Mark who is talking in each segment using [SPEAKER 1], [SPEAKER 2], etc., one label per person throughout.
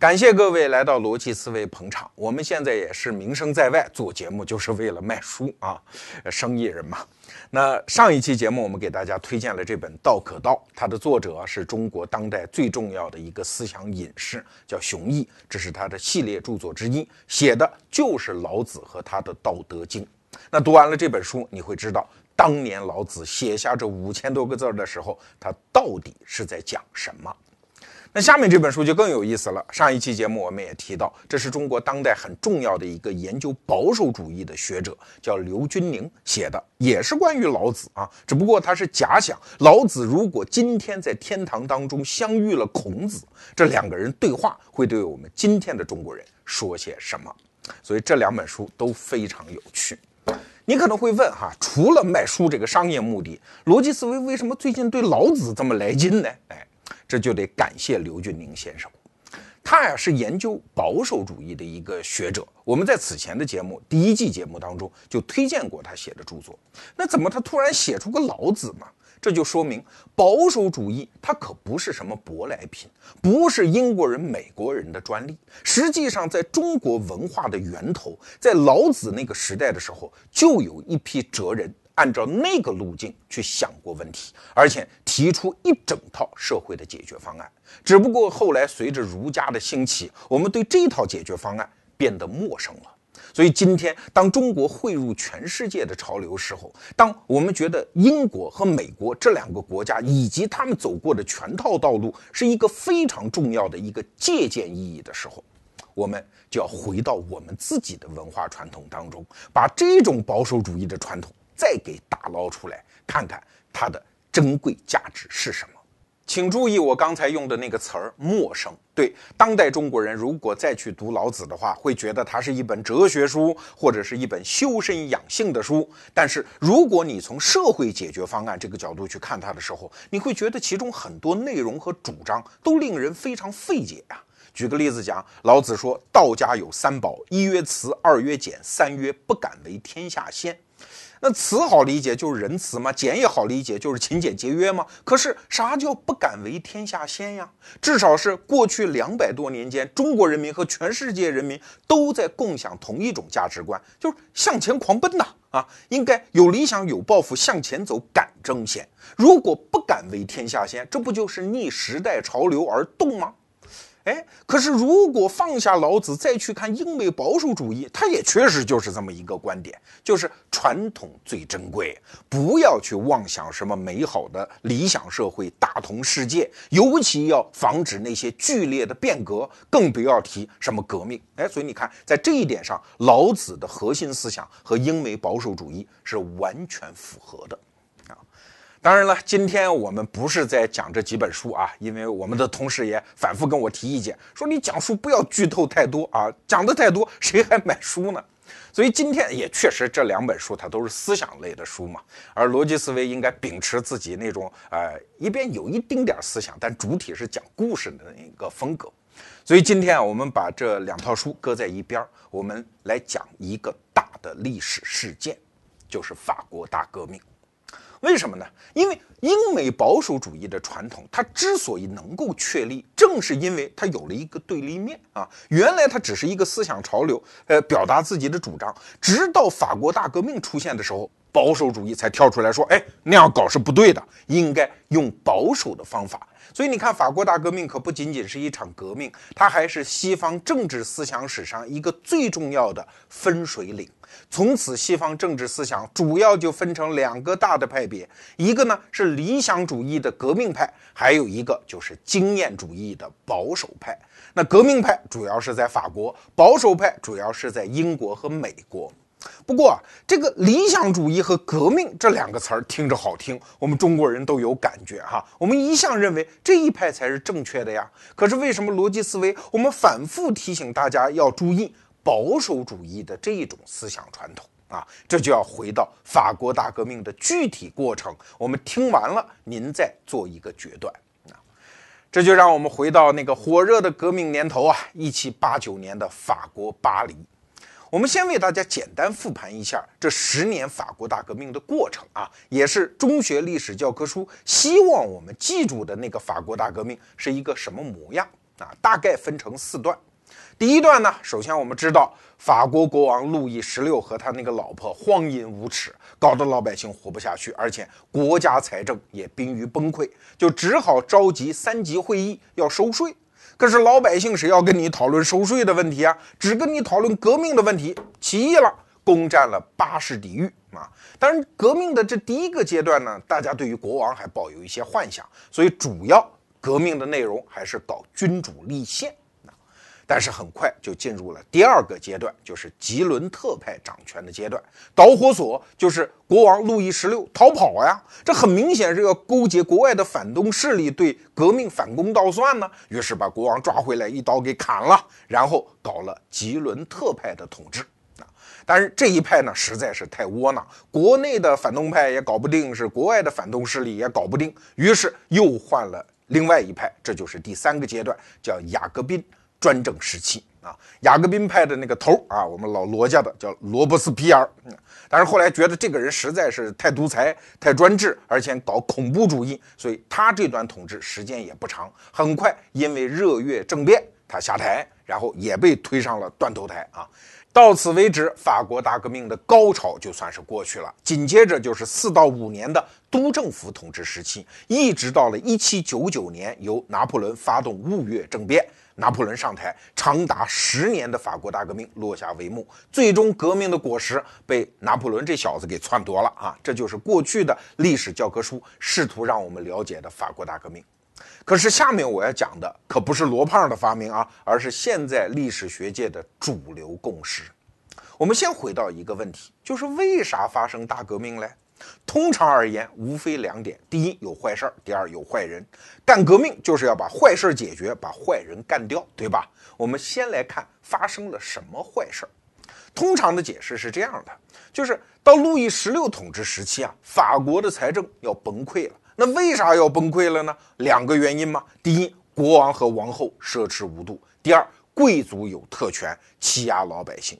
[SPEAKER 1] 感谢各位来到逻辑思维捧场。我们现在也是名声在外，做节目就是为了卖书啊，生意人嘛。那上一期节目我们给大家推荐了这本《道可道》，它的作者是中国当代最重要的一个思想隐士，叫熊毅，这是他的系列著作之一，写的就是老子和他的《道德经》。那读完了这本书，你会知道当年老子写下这五千多个字的时候，他到底是在讲什么。那下面这本书就更有意思了。上一期节目我们也提到，这是中国当代很重要的一个研究保守主义的学者，叫刘君宁写的，也是关于老子啊。只不过他是假想老子如果今天在天堂当中相遇了孔子，这两个人对话会对我们今天的中国人说些什么。所以这两本书都非常有趣。你可能会问哈，除了卖书这个商业目的，逻辑思维为什么最近对老子这么来劲呢？哎。这就得感谢刘俊宁先生，他呀是研究保守主义的一个学者。我们在此前的节目第一季节目当中就推荐过他写的著作。那怎么他突然写出个老子嘛？这就说明保守主义它可不是什么舶来品，不是英国人、美国人的专利。实际上，在中国文化的源头，在老子那个时代的时候，就有一批哲人。按照那个路径去想过问题，而且提出一整套社会的解决方案。只不过后来随着儒家的兴起，我们对这套解决方案变得陌生了。所以今天，当中国汇入全世界的潮流时候，当我们觉得英国和美国这两个国家以及他们走过的全套道路是一个非常重要的一个借鉴意义的时候，我们就要回到我们自己的文化传统当中，把这种保守主义的传统。再给打捞出来，看看它的珍贵价值是什么。请注意我刚才用的那个词儿“陌生”。对当代中国人，如果再去读老子的话，会觉得它是一本哲学书，或者是一本修身养性的书。但是，如果你从社会解决方案这个角度去看它的时候，你会觉得其中很多内容和主张都令人非常费解啊。举个例子讲，老子说道家有三宝：一曰慈，二曰俭，三曰不敢为天下先。那慈好理解就是仁慈嘛，俭也好理解就是勤俭节约嘛。可是啥叫不敢为天下先呀？至少是过去两百多年间，中国人民和全世界人民都在共享同一种价值观，就是向前狂奔呐！啊，应该有理想有抱负向前走，敢争先。如果不敢为天下先，这不就是逆时代潮流而动吗？哎，可是如果放下老子再去看英美保守主义，它也确实就是这么一个观点，就是传统最珍贵，不要去妄想什么美好的理想社会、大同世界，尤其要防止那些剧烈的变革，更不要提什么革命。哎，所以你看，在这一点上，老子的核心思想和英美保守主义是完全符合的。当然了，今天我们不是在讲这几本书啊，因为我们的同事也反复跟我提意见，说你讲书不要剧透太多啊，讲的太多谁还买书呢？所以今天也确实这两本书它都是思想类的书嘛，而逻辑思维应该秉持自己那种呃一边有一丁点思想，但主体是讲故事的那个风格。所以今天啊，我们把这两套书搁在一边，我们来讲一个大的历史事件，就是法国大革命。为什么呢？因为英美保守主义的传统，它之所以能够确立，正是因为它有了一个对立面啊。原来它只是一个思想潮流，呃，表达自己的主张。直到法国大革命出现的时候，保守主义才跳出来说：“哎，那样搞是不对的，应该用保守的方法。”所以你看，法国大革命可不仅仅是一场革命，它还是西方政治思想史上一个最重要的分水岭。从此，西方政治思想主要就分成两个大的派别，一个呢是理想主义的革命派，还有一个就是经验主义的保守派。那革命派主要是在法国，保守派主要是在英国和美国。不过，这个理想主义和革命这两个词儿听着好听，我们中国人都有感觉哈。我们一向认为这一派才是正确的呀。可是为什么逻辑思维我们反复提醒大家要注意保守主义的这一种思想传统啊？这就要回到法国大革命的具体过程。我们听完了，您再做一个决断啊。这就让我们回到那个火热的革命年头啊，一七八九年的法国巴黎。我们先为大家简单复盘一下这十年法国大革命的过程啊，也是中学历史教科书希望我们记住的那个法国大革命是一个什么模样。啊，大概分成四段。第一段呢，首先我们知道法国国王路易十六和他那个老婆荒淫无耻，搞得老百姓活不下去，而且国家财政也濒于崩溃，就只好召集三级会议要收税。可是老百姓谁要跟你讨论收税的问题啊？只跟你讨论革命的问题，起义了，攻占了巴士底狱啊！当然，革命的这第一个阶段呢，大家对于国王还抱有一些幻想，所以主要革命的内容还是搞君主立宪。但是很快就进入了第二个阶段，就是吉伦特派掌权的阶段。导火索就是国王路易十六逃跑呀，这很明显是要勾结国外的反动势力对革命反攻倒算呢。于是把国王抓回来，一刀给砍了，然后搞了吉伦特派的统治啊。但是这一派呢实在是太窝囊，国内的反动派也搞不定，是国外的反动势力也搞不定，于是又换了另外一派，这就是第三个阶段，叫雅各宾。专政时期啊，雅各宾派的那个头啊，我们老罗家的叫罗伯斯皮尔，但是后来觉得这个人实在是太独裁、太专制，而且搞恐怖主义，所以他这段统治时间也不长。很快因为热月政变，他下台，然后也被推上了断头台啊。到此为止，法国大革命的高潮就算是过去了。紧接着就是四到五年的督政府统治时期，一直到了一七九九年，由拿破仑发动雾月政变。拿破仑上台，长达十年的法国大革命落下帷幕，最终革命的果实被拿破仑这小子给篡夺了啊！这就是过去的历史教科书试图让我们了解的法国大革命。可是下面我要讲的可不是罗胖的发明啊，而是现在历史学界的主流共识。我们先回到一个问题，就是为啥发生大革命嘞？通常而言，无非两点：第一，有坏事儿；第二，有坏人。干革命就是要把坏事儿解决，把坏人干掉，对吧？我们先来看发生了什么坏事儿。通常的解释是这样的：就是到路易十六统治时期啊，法国的财政要崩溃了。那为啥要崩溃了呢？两个原因嘛。第一，国王和王后奢侈无度；第二，贵族有特权，欺压老百姓。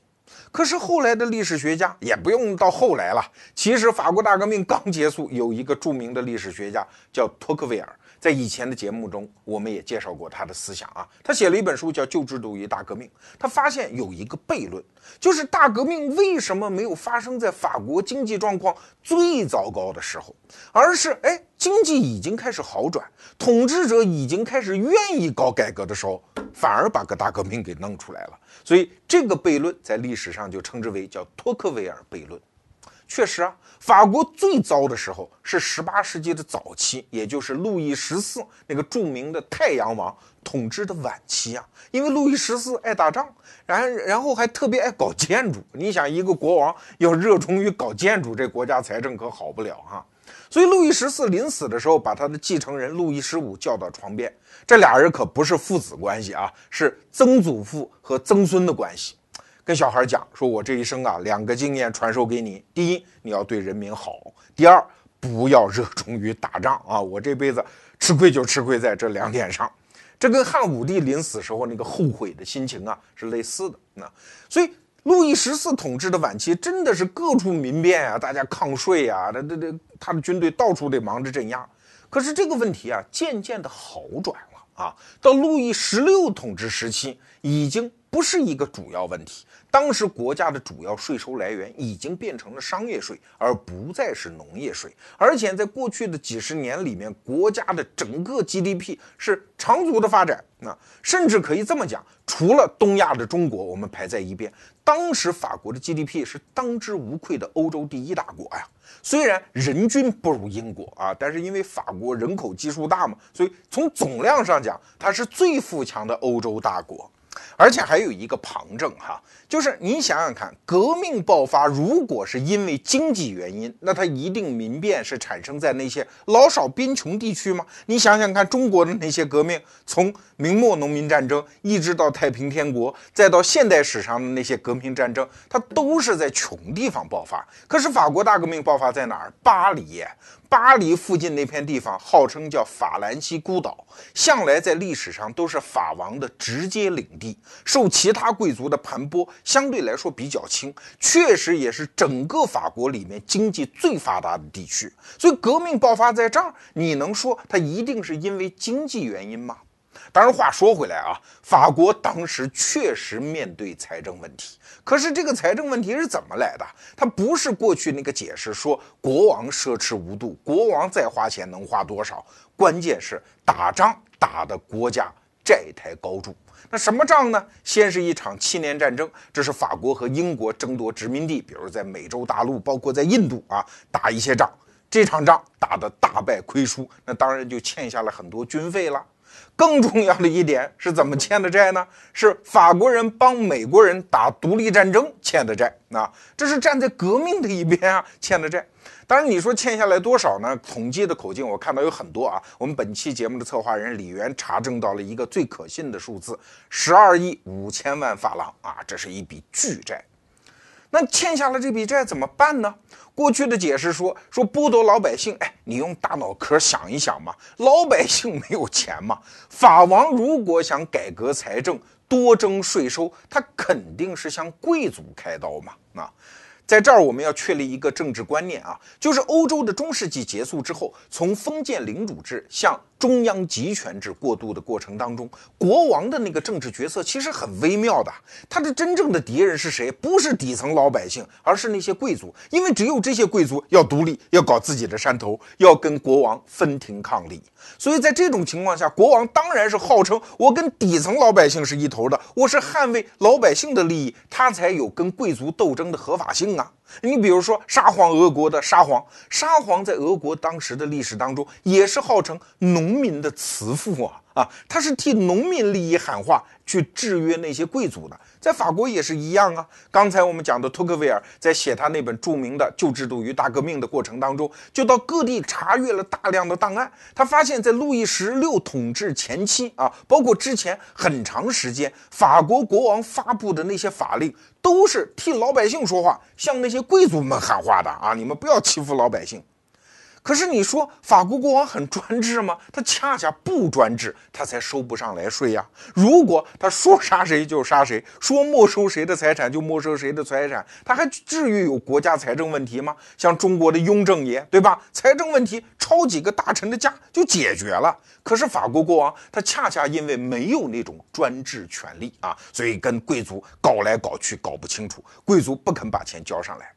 [SPEAKER 1] 可是后来的历史学家也不用到后来了。其实法国大革命刚结束，有一个著名的历史学家叫托克维尔。在以前的节目中，我们也介绍过他的思想啊。他写了一本书叫《旧制度与大革命》。他发现有一个悖论，就是大革命为什么没有发生在法国经济状况最糟糕的时候，而是哎经济已经开始好转，统治者已经开始愿意搞改革的时候，反而把个大革命给弄出来了。所以这个悖论在历史上就称之为叫托克维尔悖论。确实啊，法国最糟的时候是十八世纪的早期，也就是路易十四那个著名的太阳王统治的晚期啊。因为路易十四爱打仗，然然后还特别爱搞建筑。你想，一个国王要热衷于搞建筑，这国家财政可好不了哈。所以路易十四临死的时候，把他的继承人路易十五叫到床边，这俩人可不是父子关系啊，是曾祖父和曾孙的关系。跟小孩讲说，我这一生啊，两个经验传授给你：第一，你要对人民好；第二，不要热衷于打仗啊。我这辈子吃亏就吃亏在这两点上，这跟汉武帝临死时候那个后悔的心情啊是类似的。那所以，路易十四统治的晚期真的是各处民变啊，大家抗税啊，这这这，他的军队到处得忙着镇压。可是这个问题啊，渐渐的好转了啊。到路易十六统治时期，已经不是一个主要问题。当时国家的主要税收来源已经变成了商业税，而不再是农业税。而且在过去的几十年里面，国家的整个 GDP 是长足的发展。那甚至可以这么讲，除了东亚的中国，我们排在一边。当时法国的 GDP 是当之无愧的欧洲第一大国呀。虽然人均不如英国啊，但是因为法国人口基数大嘛，所以从总量上讲，它是最富强的欧洲大国。而且还有一个旁证哈，就是你想想看，革命爆发如果是因为经济原因，那它一定民变是产生在那些老少边穷地区吗？你想想看，中国的那些革命，从明末农民战争一直到太平天国，再到现代史上的那些革命战争，它都是在穷地方爆发。可是法国大革命爆发在哪儿？巴黎。巴黎附近那片地方号称叫法兰西孤岛，向来在历史上都是法王的直接领地，受其他贵族的盘剥相对来说比较轻，确实也是整个法国里面经济最发达的地区。所以革命爆发在这儿，你能说它一定是因为经济原因吗？当然，话说回来啊，法国当时确实面对财政问题。可是这个财政问题是怎么来的？它不是过去那个解释说国王奢侈无度，国王再花钱能花多少？关键是打仗打的国家债台高筑。那什么仗呢？先是一场七年战争，这是法国和英国争夺殖民地，比如在美洲大陆，包括在印度啊，打一些仗。这场仗打得大败亏输，那当然就欠下了很多军费了。更重要的一点是怎么欠的债呢？是法国人帮美国人打独立战争欠的债。啊，这是站在革命的一边啊，欠的债。当然，你说欠下来多少呢？统计的口径我看到有很多啊。我们本期节目的策划人李源查证到了一个最可信的数字：十二亿五千万法郎啊，这是一笔巨债。那欠下了这笔债怎么办呢？过去的解释说说剥夺老百姓，哎，你用大脑壳想一想嘛，老百姓没有钱嘛，法王如果想改革财政，多征税收，他肯定是向贵族开刀嘛，啊。在这儿，我们要确立一个政治观念啊，就是欧洲的中世纪结束之后，从封建领主制向中央集权制过渡的过程当中，国王的那个政治角色其实很微妙的。他的真正的敌人是谁？不是底层老百姓，而是那些贵族，因为只有这些贵族要独立，要搞自己的山头，要跟国王分庭抗礼。所以在这种情况下，国王当然是号称我跟底层老百姓是一头的，我是捍卫老百姓的利益，他才有跟贵族斗争的合法性啊。你比如说沙皇俄国的沙皇，沙皇在俄国当时的历史当中也是号称农民的慈父啊啊，他是替农民利益喊话，去制约那些贵族的。在法国也是一样啊。刚才我们讲的托克维尔在写他那本著名的《旧制度与大革命》的过程当中，就到各地查阅了大量的档案。他发现，在路易十六统治前期啊，包括之前很长时间，法国国王发布的那些法令，都是替老百姓说话，向那些贵族们喊话的啊！你们不要欺负老百姓。可是你说法国国王很专制吗？他恰恰不专制，他才收不上来税呀。如果他说杀谁就杀谁，说没收谁的财产就没收谁的财产，他还至于有国家财政问题吗？像中国的雍正爷，对吧？财政问题抄几个大臣的家就解决了。可是法国国王他恰恰因为没有那种专制权利啊，所以跟贵族搞来搞去搞不清楚，贵族不肯把钱交上来。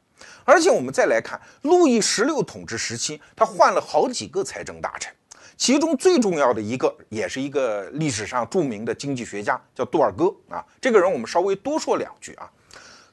[SPEAKER 1] 而且我们再来看路易十六统治时期，他换了好几个财政大臣，其中最重要的一个，也是一个历史上著名的经济学家，叫杜尔戈啊。这个人我们稍微多说两句啊。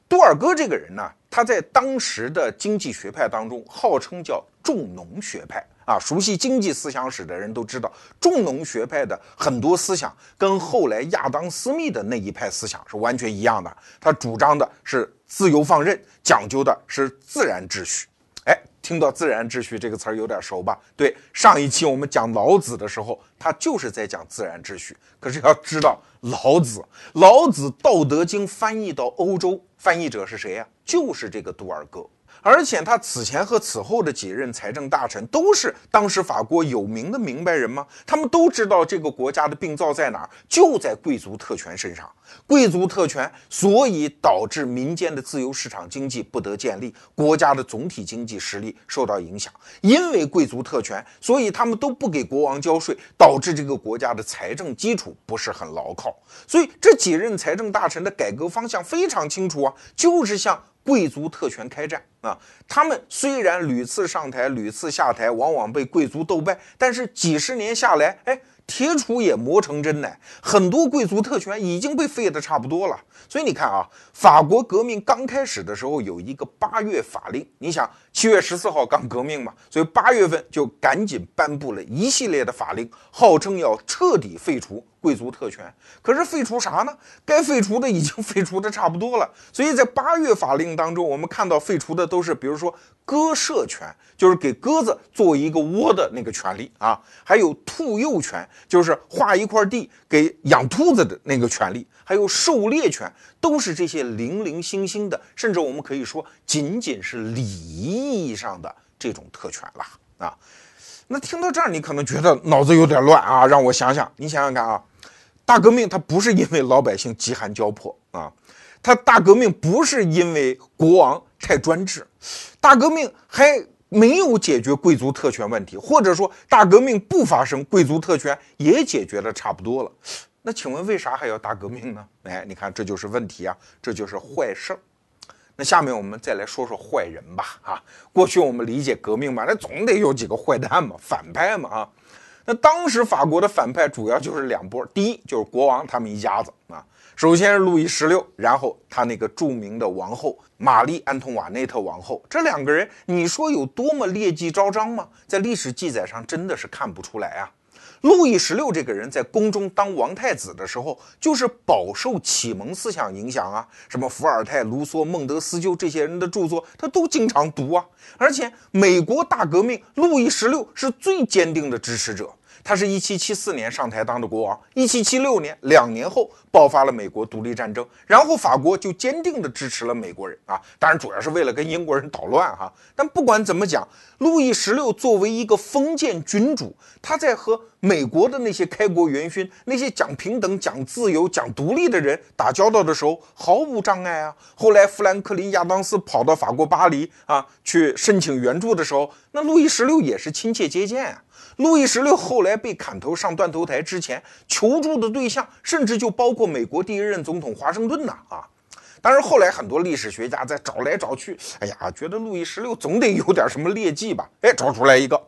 [SPEAKER 1] 杜尔戈这个人呢，他在当时的经济学派当中号称叫重农学派啊。熟悉经济思想史的人都知道，重农学派的很多思想跟后来亚当·斯密的那一派思想是完全一样的，他主张的是。自由放任讲究的是自然秩序，哎，听到“自然秩序”这个词儿有点熟吧？对，上一期我们讲老子的时候，他就是在讲自然秩序。可是要知道，老子，老子《道德经》翻译到欧洲，翻译者是谁呀？就是这个杜尔戈。而且他此前和此后的几任财政大臣都是当时法国有名的明白人吗？他们都知道这个国家的病灶在哪儿，就在贵族特权身上。贵族特权，所以导致民间的自由市场经济不得建立，国家的总体经济实力受到影响。因为贵族特权，所以他们都不给国王交税，导致这个国家的财政基础不是很牢靠。所以这几任财政大臣的改革方向非常清楚啊，就是向。贵族特权开战啊！他们虽然屡次上台、屡次下台，往往被贵族斗败，但是几十年下来，哎，铁杵也磨成针呢。很多贵族特权已经被废得差不多了。所以你看啊，法国革命刚开始的时候有一个八月法令，你想七月十四号刚革命嘛，所以八月份就赶紧颁布了一系列的法令，号称要彻底废除。贵族特权，可是废除啥呢？该废除的已经 废除的差不多了。所以在八月法令当中，我们看到废除的都是，比如说鸽舍权，就是给鸽子做一个窝的那个权利啊；还有兔幼权，就是划一块地给养兔子的那个权利；还有狩猎权，都是这些零零星星的，甚至我们可以说仅仅是礼仪意义上的这种特权了啊。那听到这儿，你可能觉得脑子有点乱啊，让我想想，你想想看啊。大革命它不是因为老百姓饥寒交迫啊，它大革命不是因为国王太专制，大革命还没有解决贵族特权问题，或者说大革命不发生，贵族特权也解决的差不多了。那请问为啥还要大革命呢？哎，你看这就是问题啊，这就是坏事儿。那下面我们再来说说坏人吧。啊，过去我们理解革命嘛，那总得有几个坏蛋嘛，反派嘛啊。那当时法国的反派主要就是两波，第一就是国王他们一家子啊。首先是路易十六，然后他那个著名的王后玛丽安托瓦内特王后，这两个人，你说有多么劣迹昭彰吗？在历史记载上真的是看不出来啊。路易十六这个人在宫中当王太子的时候，就是饱受启蒙思想影响啊，什么伏尔泰、卢梭、孟德斯鸠这些人的著作，他都经常读啊。而且美国大革命，路易十六是最坚定的支持者。他是一七七四年上台当的国王，一七七六年两年后爆发了美国独立战争，然后法国就坚定地支持了美国人啊，当然主要是为了跟英国人捣乱哈。但不管怎么讲，路易十六作为一个封建君主，他在和美国的那些开国元勋、那些讲平等、讲自由、讲独立的人打交道的时候毫无障碍啊。后来富兰克林·亚当斯跑到法国巴黎啊去申请援助的时候，那路易十六也是亲切接见啊。路易十六后来被砍头上断头台之前，求助的对象甚至就包括美国第一任总统华盛顿呐啊！当然后来很多历史学家在找来找去，哎呀，觉得路易十六总得有点什么劣迹吧？哎，找出来一个，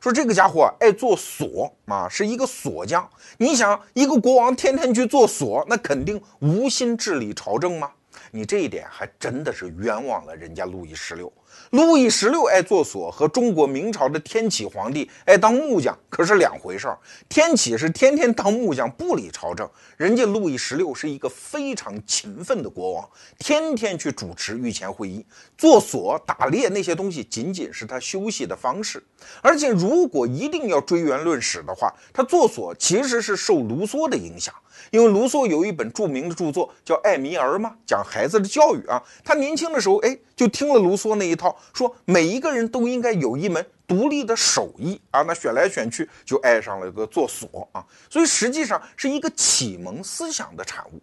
[SPEAKER 1] 说这个家伙爱做锁啊，是一个锁匠。你想，一个国王天天去做锁，那肯定无心治理朝政吗？你这一点还真的是冤枉了人家路易十六。路易十六爱做锁，和中国明朝的天启皇帝爱当木匠可是两回事儿。天启是天天当木匠，不理朝政；人家路易十六是一个非常勤奋的国王，天天去主持御前会议。做锁、打猎那些东西，仅仅是他休息的方式。而且，如果一定要追源论史的话，他做锁其实是受卢梭的影响。因为卢梭有一本著名的著作叫《艾米尔》嘛，讲孩子的教育啊。他年轻的时候，哎，就听了卢梭那一套，说每一个人都应该有一门独立的手艺啊。那选来选去，就爱上了一个做锁啊。所以实际上是一个启蒙思想的产物。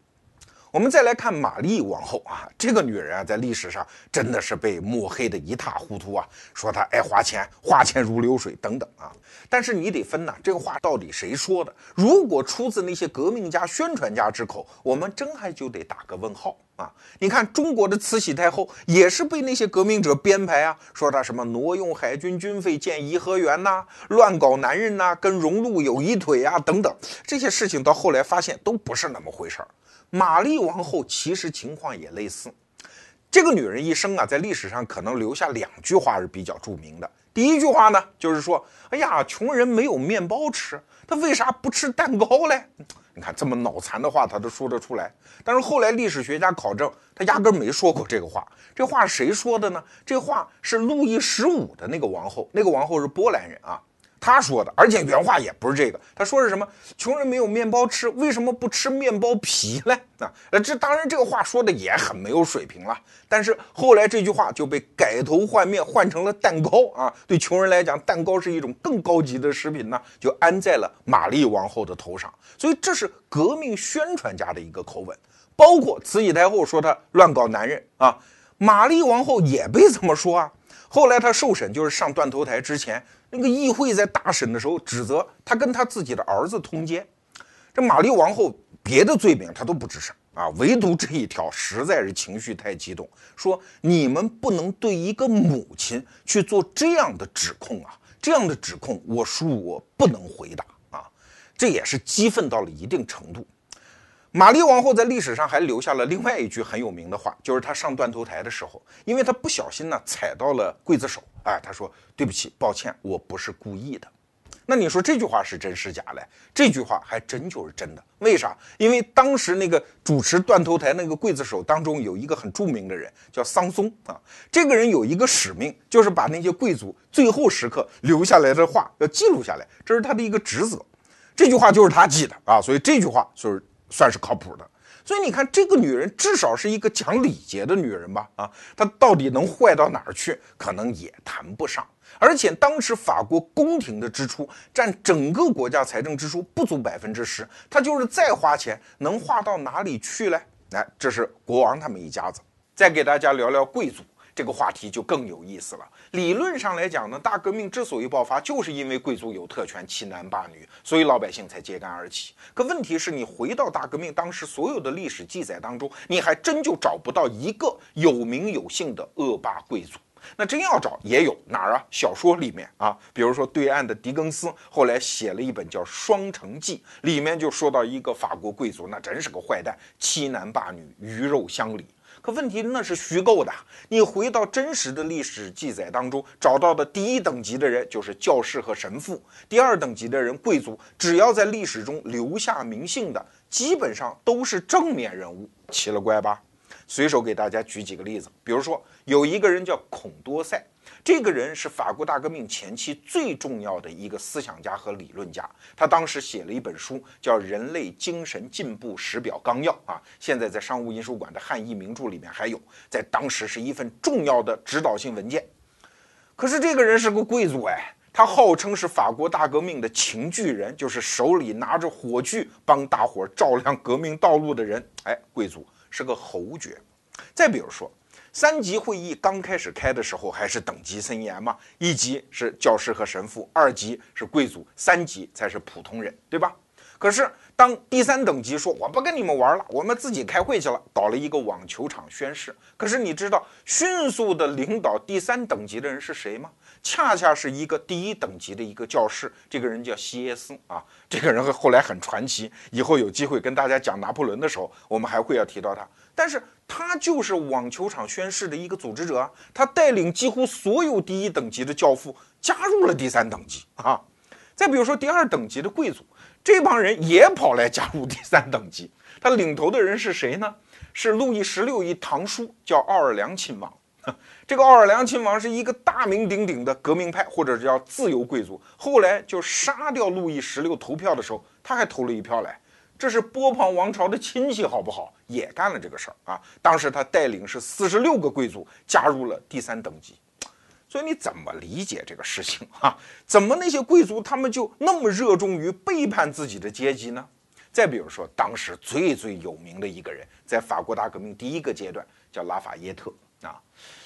[SPEAKER 1] 我们再来看玛丽王后啊，这个女人啊，在历史上真的是被抹黑的一塌糊涂啊，说她爱花钱，花钱如流水等等啊。但是你得分呐，这个话到底谁说的？如果出自那些革命家、宣传家之口，我们真还就得打个问号啊。你看中国的慈禧太后也是被那些革命者编排啊，说她什么挪用海军军费建颐和园呐，乱搞男人呐，跟荣禄有一腿啊等等这些事情，到后来发现都不是那么回事儿。玛丽王后其实情况也类似，这个女人一生啊，在历史上可能留下两句话是比较著名的。第一句话呢，就是说，哎呀，穷人没有面包吃，他为啥不吃蛋糕嘞？你看这么脑残的话，他都说得出来。但是后来历史学家考证，他压根没说过这个话。这话谁说的呢？这话是路易十五的那个王后，那个王后是波兰人啊。他说的，而且原话也不是这个。他说是什么？穷人没有面包吃，为什么不吃面包皮呢？啊，呃，这当然这个话说的也很没有水平了。但是后来这句话就被改头换面，换成了蛋糕啊。对穷人来讲，蛋糕是一种更高级的食品呢，就安在了玛丽王后的头上。所以这是革命宣传家的一个口吻。包括慈禧太后说她乱搞男人啊，玛丽王后也被这么说啊。后来她受审，就是上断头台之前。那个议会在大审的时候指责他跟他自己的儿子通奸，这玛丽王后别的罪名他都不吱声啊，唯独这一条实在是情绪太激动，说你们不能对一个母亲去做这样的指控啊，这样的指控我恕我不能回答啊，这也是激愤到了一定程度。玛丽王后在历史上还留下了另外一句很有名的话，就是她上断头台的时候，因为她不小心呢踩到了刽子手，哎，他说对不起，抱歉，我不是故意的。那你说这句话是真是假嘞？这句话还真就是真的。为啥？因为当时那个主持断头台那个刽子手当中有一个很著名的人叫桑松啊，这个人有一个使命，就是把那些贵族最后时刻留下来的话要记录下来，这是他的一个职责。这句话就是他记的啊，所以这句话就是。算是靠谱的，所以你看，这个女人至少是一个讲礼节的女人吧？啊，她到底能坏到哪儿去？可能也谈不上。而且当时法国宫廷的支出占整个国家财政支出不足百分之十，她就是再花钱，能花到哪里去嘞？来，这是国王他们一家子。再给大家聊聊贵族，这个话题就更有意思了。理论上来讲呢，大革命之所以爆发，就是因为贵族有特权，欺男霸女，所以老百姓才揭竿而起。可问题是你回到大革命当时所有的历史记载当中，你还真就找不到一个有名有姓的恶霸贵族。那真要找也有哪儿啊？小说里面啊，比如说对岸的狄更斯后来写了一本叫《双城记》，里面就说到一个法国贵族，那真是个坏蛋，欺男霸女，鱼肉乡里。可问题那是虚构的，你回到真实的历史记载当中找到的第一等级的人就是教士和神父，第二等级的人贵族，只要在历史中留下名姓的，基本上都是正面人物，奇了怪吧？随手给大家举几个例子，比如说有一个人叫孔多塞，这个人是法国大革命前期最重要的一个思想家和理论家。他当时写了一本书，叫《人类精神进步史表纲要》啊，现在在商务印书馆的汉译名著里面还有，在当时是一份重要的指导性文件。可是这个人是个贵族哎，他号称是法国大革命的情巨人，就是手里拿着火炬帮大伙照亮革命道路的人，哎，贵族。是个侯爵，再比如说，三级会议刚开始开的时候还是等级森严嘛，一级是教师和神父，二级是贵族，三级才是普通人，对吧？可是当第三等级说我不跟你们玩了，我们自己开会去了，搞了一个网球场宣誓。可是你知道迅速的领导第三等级的人是谁吗？恰恰是一个第一等级的一个教士，这个人叫西耶斯啊，这个人后来很传奇，以后有机会跟大家讲拿破仑的时候，我们还会要提到他。但是他就是网球场宣誓的一个组织者，他带领几乎所有第一等级的教父加入了第三等级啊。再比如说第二等级的贵族，这帮人也跑来加入第三等级，他领头的人是谁呢？是路易十六一堂叔，叫奥尔良亲王。这个奥尔良亲王是一个大名鼎鼎的革命派，或者叫自由贵族。后来就杀掉路易十六投票的时候，他还投了一票来。这是波旁王朝的亲戚，好不好？也干了这个事儿啊。当时他带领是四十六个贵族加入了第三等级。所以你怎么理解这个事情啊？怎么那些贵族他们就那么热衷于背叛自己的阶级呢？再比如说，当时最最有名的一个人，在法国大革命第一个阶段叫拉法耶特。啊，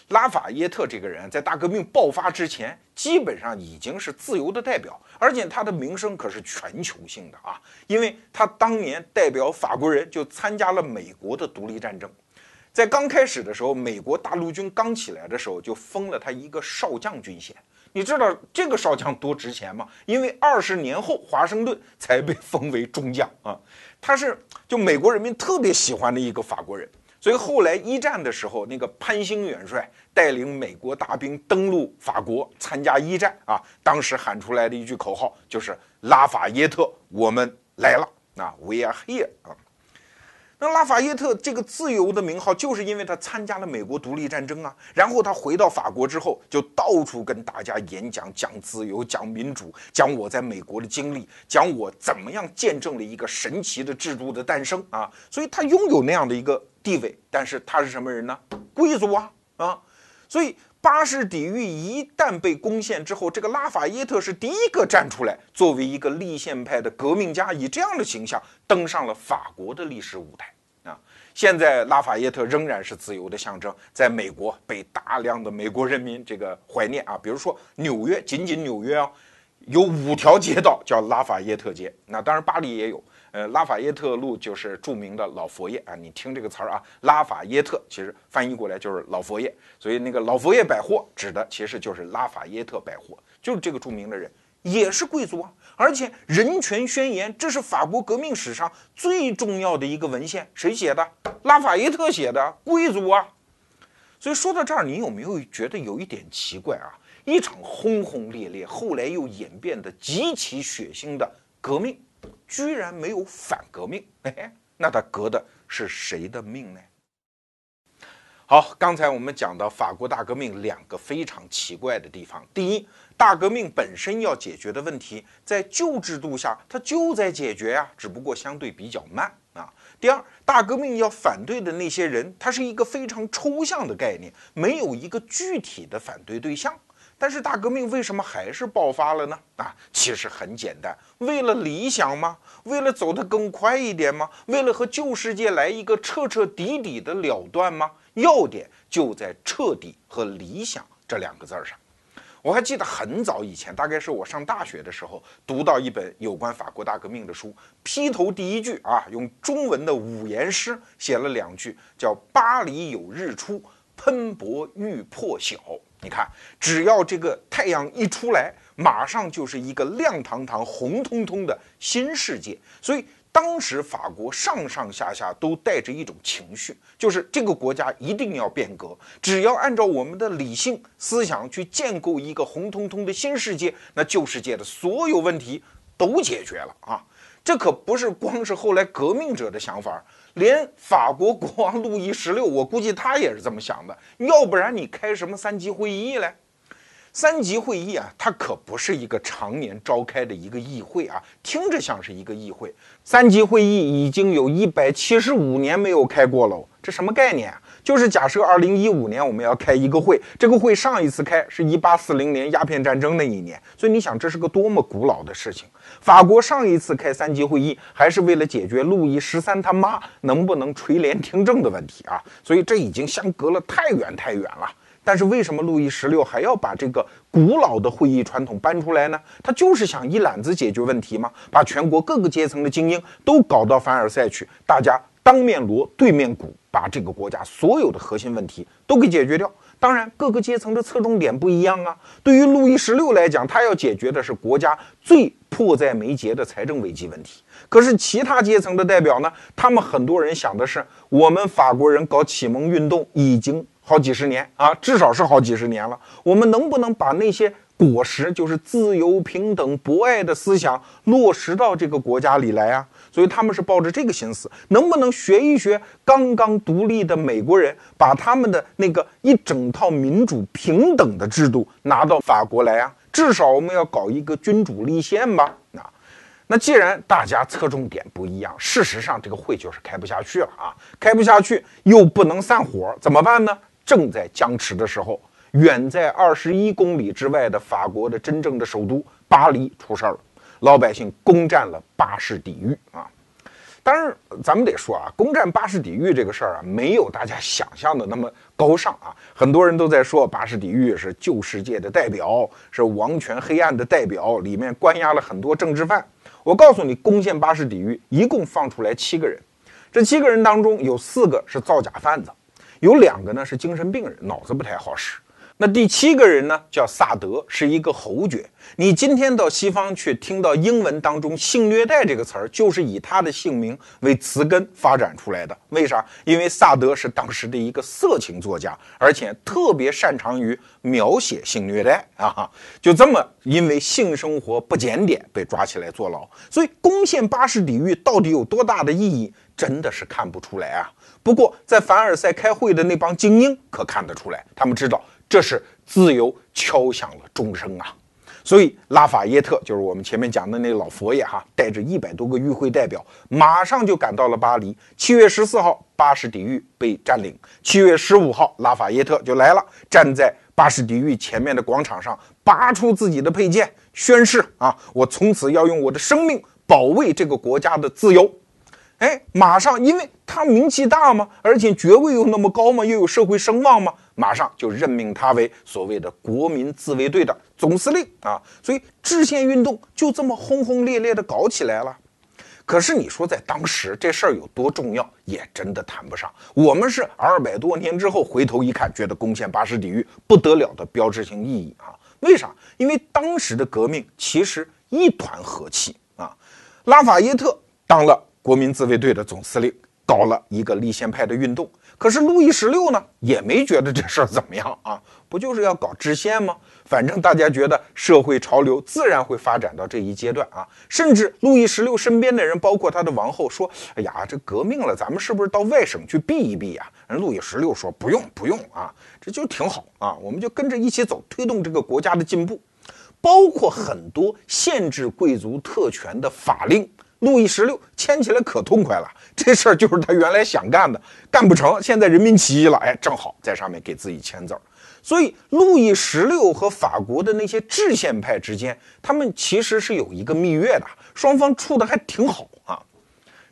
[SPEAKER 1] 拉法耶特这个人，在大革命爆发之前，基本上已经是自由的代表，而且他的名声可是全球性的啊，因为他当年代表法国人就参加了美国的独立战争，在刚开始的时候，美国大陆军刚起来的时候，就封了他一个少将军衔。你知道这个少将多值钱吗？因为二十年后，华盛顿才被封为中将啊，他是就美国人民特别喜欢的一个法国人。所以后来一战的时候，那个潘兴元帅带领美国大兵登陆法国，参加一战啊。当时喊出来的一句口号就是“拉法耶特，我们来了”，啊，We are here 啊。那拉法耶特这个自由的名号，就是因为他参加了美国独立战争啊。然后他回到法国之后，就到处跟大家演讲，讲自由，讲民主，讲我在美国的经历，讲我怎么样见证了一个神奇的制度的诞生啊。所以他拥有那样的一个地位。但是他是什么人呢？贵族啊啊！所以巴士底狱一旦被攻陷之后，这个拉法耶特是第一个站出来，作为一个立宪派的革命家，以这样的形象登上了法国的历史舞台啊。现在拉法耶特仍然是自由的象征，在美国被大量的美国人民这个怀念啊。比如说纽约，仅仅纽约啊，有五条街道叫拉法耶特街。那当然巴黎也有，呃，拉法耶特路就是著名的老佛爷啊。你听这个词儿啊，拉法耶特其实翻译过来就是老佛爷，所以那个老佛爷百货指的其实就是拉法耶特百货，就是这个著名的人。也是贵族啊，而且人权宣言，这是法国革命史上最重要的一个文献，谁写的？拉法耶特写的，贵族啊。所以说到这儿，你有没有觉得有一点奇怪啊？一场轰轰烈烈，后来又演变得极其血腥的革命，居然没有反革命？哎，那他革的是谁的命呢？好，刚才我们讲到法国大革命两个非常奇怪的地方。第一，大革命本身要解决的问题，在旧制度下它就在解决呀，只不过相对比较慢啊。第二，大革命要反对的那些人，它是一个非常抽象的概念，没有一个具体的反对对象。但是大革命为什么还是爆发了呢？啊，其实很简单，为了理想吗？为了走得更快一点吗？为了和旧世界来一个彻彻底底的了断吗？要点就在彻底和理想这两个字儿上。我还记得很早以前，大概是我上大学的时候，读到一本有关法国大革命的书，劈头第一句啊，用中文的五言诗写了两句，叫“巴黎有日出，喷薄欲破晓”。你看，只要这个太阳一出来，马上就是一个亮堂堂、红彤彤的新世界。所以。当时法国上上下下都带着一种情绪，就是这个国家一定要变革，只要按照我们的理性思想去建构一个红彤彤的新世界，那旧世界的所有问题都解决了啊！这可不是光是后来革命者的想法，连法国国王路易十六，我估计他也是这么想的，要不然你开什么三级会议嘞？三级会议啊，它可不是一个常年召开的一个议会啊，听着像是一个议会。三级会议已经有一百七十五年没有开过了，这什么概念啊？就是假设二零一五年我们要开一个会，这个会上一次开是一八四零年鸦片战争那一年，所以你想这是个多么古老的事情。法国上一次开三级会议还是为了解决路易十三他妈能不能垂帘听政的问题啊，所以这已经相隔了太远太远了。但是为什么路易十六还要把这个古老的会议传统搬出来呢？他就是想一揽子解决问题吗？把全国各个阶层的精英都搞到凡尔赛去，大家当面锣对面鼓，把这个国家所有的核心问题都给解决掉。当然，各个阶层的侧重点不一样啊。对于路易十六来讲，他要解决的是国家最迫在眉睫的财政危机问题。可是其他阶层的代表呢？他们很多人想的是，我们法国人搞启蒙运动已经。好几十年啊，至少是好几十年了。我们能不能把那些果实，就是自由、平等、博爱的思想落实到这个国家里来啊？所以他们是抱着这个心思，能不能学一学刚刚独立的美国人，把他们的那个一整套民主平等的制度拿到法国来啊？至少我们要搞一个君主立宪吧？啊。那既然大家侧重点不一样，事实上这个会就是开不下去了啊！开不下去又不能散伙，怎么办呢？正在僵持的时候，远在二十一公里之外的法国的真正的首都巴黎出事儿了，老百姓攻占了巴士底狱啊！当然，咱们得说啊，攻占巴士底狱这个事儿啊，没有大家想象的那么高尚啊。很多人都在说巴士底狱是旧世界的代表，是王权黑暗的代表，里面关押了很多政治犯。我告诉你，攻陷巴士底狱一共放出来七个人，这七个人当中有四个是造假贩子，有两个呢是精神病人，脑子不太好使。那第七个人呢，叫萨德，是一个侯爵。你今天到西方去，听到英文当中“性虐待”这个词儿，就是以他的姓名为词根发展出来的。为啥？因为萨德是当时的一个色情作家，而且特别擅长于描写性虐待啊。就这么，因为性生活不检点被抓起来坐牢。所以，攻陷巴士底狱到底有多大的意义，真的是看不出来啊。不过，在凡尔赛开会的那帮精英可看得出来，他们知道。这是自由敲响了钟声啊！所以拉法耶特就是我们前面讲的那老佛爷哈，带着一百多个与会代表，马上就赶到了巴黎。七月十四号，巴士底狱被占领；七月十五号，拉法耶特就来了，站在巴士底狱前面的广场上，拔出自己的佩剑，宣誓啊，我从此要用我的生命保卫这个国家的自由。哎，马上，因为他名气大嘛，而且爵位又那么高嘛，又有社会声望嘛，马上就任命他为所谓的国民自卫队的总司令啊。所以制宪运动就这么轰轰烈烈的搞起来了。可是你说在当时这事儿有多重要，也真的谈不上。我们是二百多年之后回头一看，觉得攻陷巴士底狱不得了的标志性意义啊。为啥？因为当时的革命其实一团和气啊。拉法耶特当了。国民自卫队的总司令搞了一个立宪派的运动，可是路易十六呢也没觉得这事儿怎么样啊，不就是要搞制宪吗？反正大家觉得社会潮流自然会发展到这一阶段啊，甚至路易十六身边的人，包括他的王后说：“哎呀，这革命了，咱们是不是到外省去避一避呀？”人路易十六说：“不用，不用啊，这就挺好啊，我们就跟着一起走，推动这个国家的进步，包括很多限制贵族特权的法令。”路易十六签起来可痛快了，这事儿就是他原来想干的，干不成，现在人民起义了，哎，正好在上面给自己签字儿。所以，路易十六和法国的那些制宪派之间，他们其实是有一个蜜月的，双方处的还挺好啊。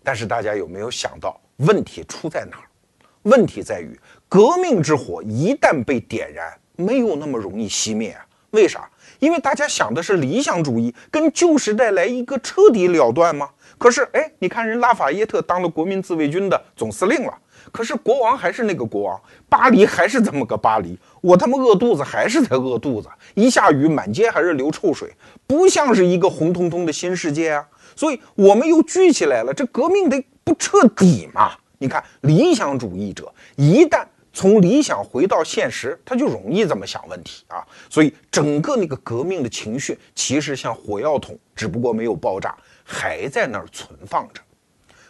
[SPEAKER 1] 但是，大家有没有想到问题出在哪儿？问题在于，革命之火一旦被点燃，没有那么容易熄灭啊。为啥？因为大家想的是理想主义，跟旧时代来一个彻底了断吗？可是，哎，你看人拉法耶特当了国民自卫军的总司令了，可是国王还是那个国王，巴黎还是这么个巴黎，我他妈饿肚子还是在饿肚子，一下雨满街还是流臭水，不像是一个红彤彤的新世界啊！所以我们又聚起来了，这革命得不彻底嘛？你看，理想主义者一旦从理想回到现实，他就容易这么想问题啊！所以整个那个革命的情绪其实像火药桶，只不过没有爆炸。还在那儿存放着，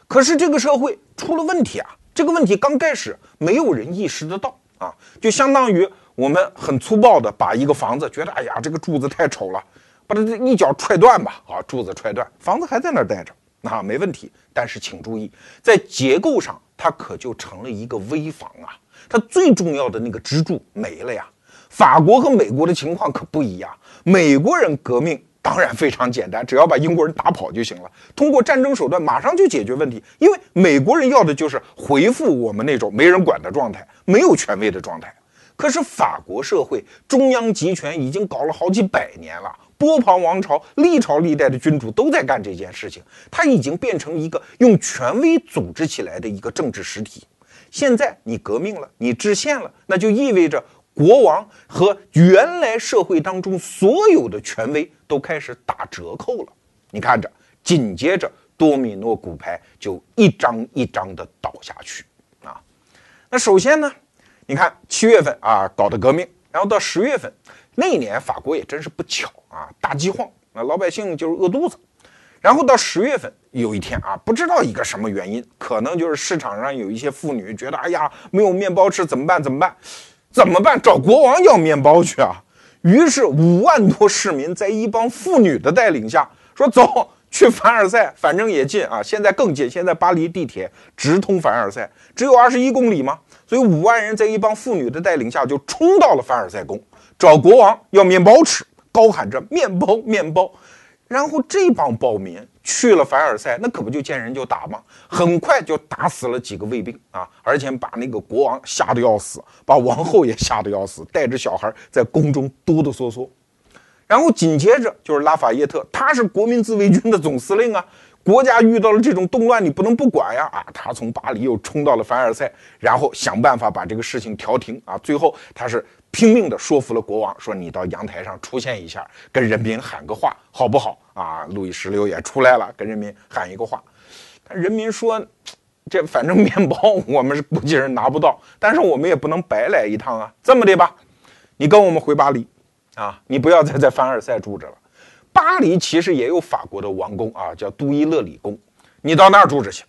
[SPEAKER 1] 可是这个社会出了问题啊！这个问题刚开始没有人意识得到啊，就相当于我们很粗暴的把一个房子觉得，哎呀，这个柱子太丑了，把它一脚踹断吧，啊，柱子踹断，房子还在那儿待着，那没问题。但是请注意，在结构上它可就成了一个危房啊，它最重要的那个支柱没了呀。法国和美国的情况可不一样，美国人革命。当然非常简单，只要把英国人打跑就行了。通过战争手段马上就解决问题，因为美国人要的就是回复我们那种没人管的状态，没有权威的状态。可是法国社会中央集权已经搞了好几百年了，波旁王朝历朝历代的君主都在干这件事情，它已经变成一个用权威组织起来的一个政治实体。现在你革命了，你制宪了，那就意味着。国王和原来社会当中所有的权威都开始打折扣了，你看着，紧接着多米诺骨牌就一张一张的倒下去啊。那首先呢，你看七月份啊搞的革命，然后到十月份那年法国也真是不巧啊，大饥荒，那老百姓就是饿肚子。然后到十月份有一天啊，不知道一个什么原因，可能就是市场上有一些妇女觉得，哎呀，没有面包吃怎么办？怎么办？怎么办？找国王要面包去啊！于是五万多市民在一帮妇女的带领下，说走去凡尔赛，反正也近啊。现在更近，现在巴黎地铁直通凡尔赛，只有二十一公里吗？所以五万人在一帮妇女的带领下，就冲到了凡尔赛宫，找国王要面包吃，高喊着面包面包。然后这帮暴民去了凡尔赛，那可不就见人就打吗？很快就打死了几个卫兵啊，而且把那个国王吓得要死，把王后也吓得要死，带着小孩在宫中哆哆嗦嗦。然后紧接着就是拉法耶特，他是国民自卫军的总司令啊，国家遇到了这种动乱，你不能不管呀啊！他从巴黎又冲到了凡尔赛，然后想办法把这个事情调停啊。最后他是。拼命地说服了国王，说你到阳台上出现一下，跟人民喊个话，好不好啊？路易十六也出来了，跟人民喊一个话。但人民说，这反正面包我们是估计是拿不到，但是我们也不能白来一趟啊。这么的吧，你跟我们回巴黎，啊，你不要再在凡尔赛住着了。巴黎其实也有法国的王宫啊，叫杜伊勒里宫，你到那儿住着去。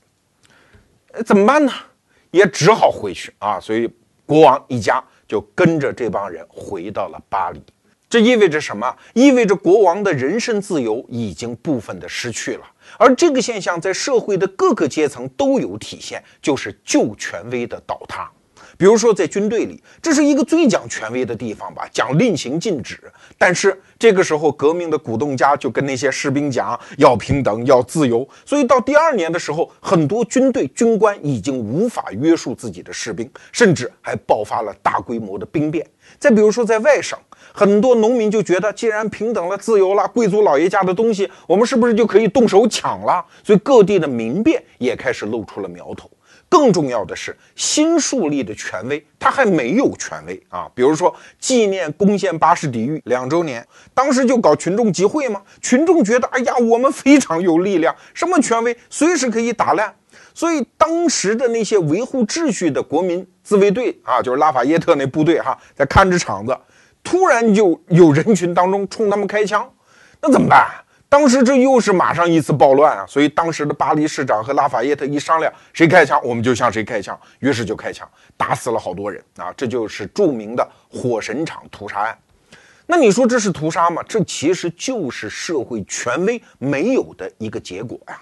[SPEAKER 1] 怎么办呢？也只好回去啊。所以国王一家。就跟着这帮人回到了巴黎，这意味着什么？意味着国王的人身自由已经部分的失去了，而这个现象在社会的各个阶层都有体现，就是旧权威的倒塌。比如说，在军队里，这是一个最讲权威的地方吧，讲令行禁止。但是这个时候，革命的鼓动家就跟那些士兵讲要平等、要自由。所以到第二年的时候，很多军队军官已经无法约束自己的士兵，甚至还爆发了大规模的兵变。再比如说，在外省，很多农民就觉得，既然平等了、自由了，贵族老爷家的东西，我们是不是就可以动手抢了？所以各地的民变也开始露出了苗头。更重要的是，新树立的权威，它还没有权威啊。比如说，纪念攻陷巴士底狱两周年，当时就搞群众集会嘛。群众觉得，哎呀，我们非常有力量，什么权威，随时可以打烂。所以，当时的那些维护秩序的国民自卫队啊，就是拉法耶特那部队哈，在看着场子，突然就有人群当中冲他们开枪，那怎么办？当时这又是马上一次暴乱啊，所以当时的巴黎市长和拉法耶特一商量，谁开枪我们就向谁开枪，于是就开枪，打死了好多人啊，这就是著名的火神场屠杀案。那你说这是屠杀吗？这其实就是社会权威没有的一个结果呀。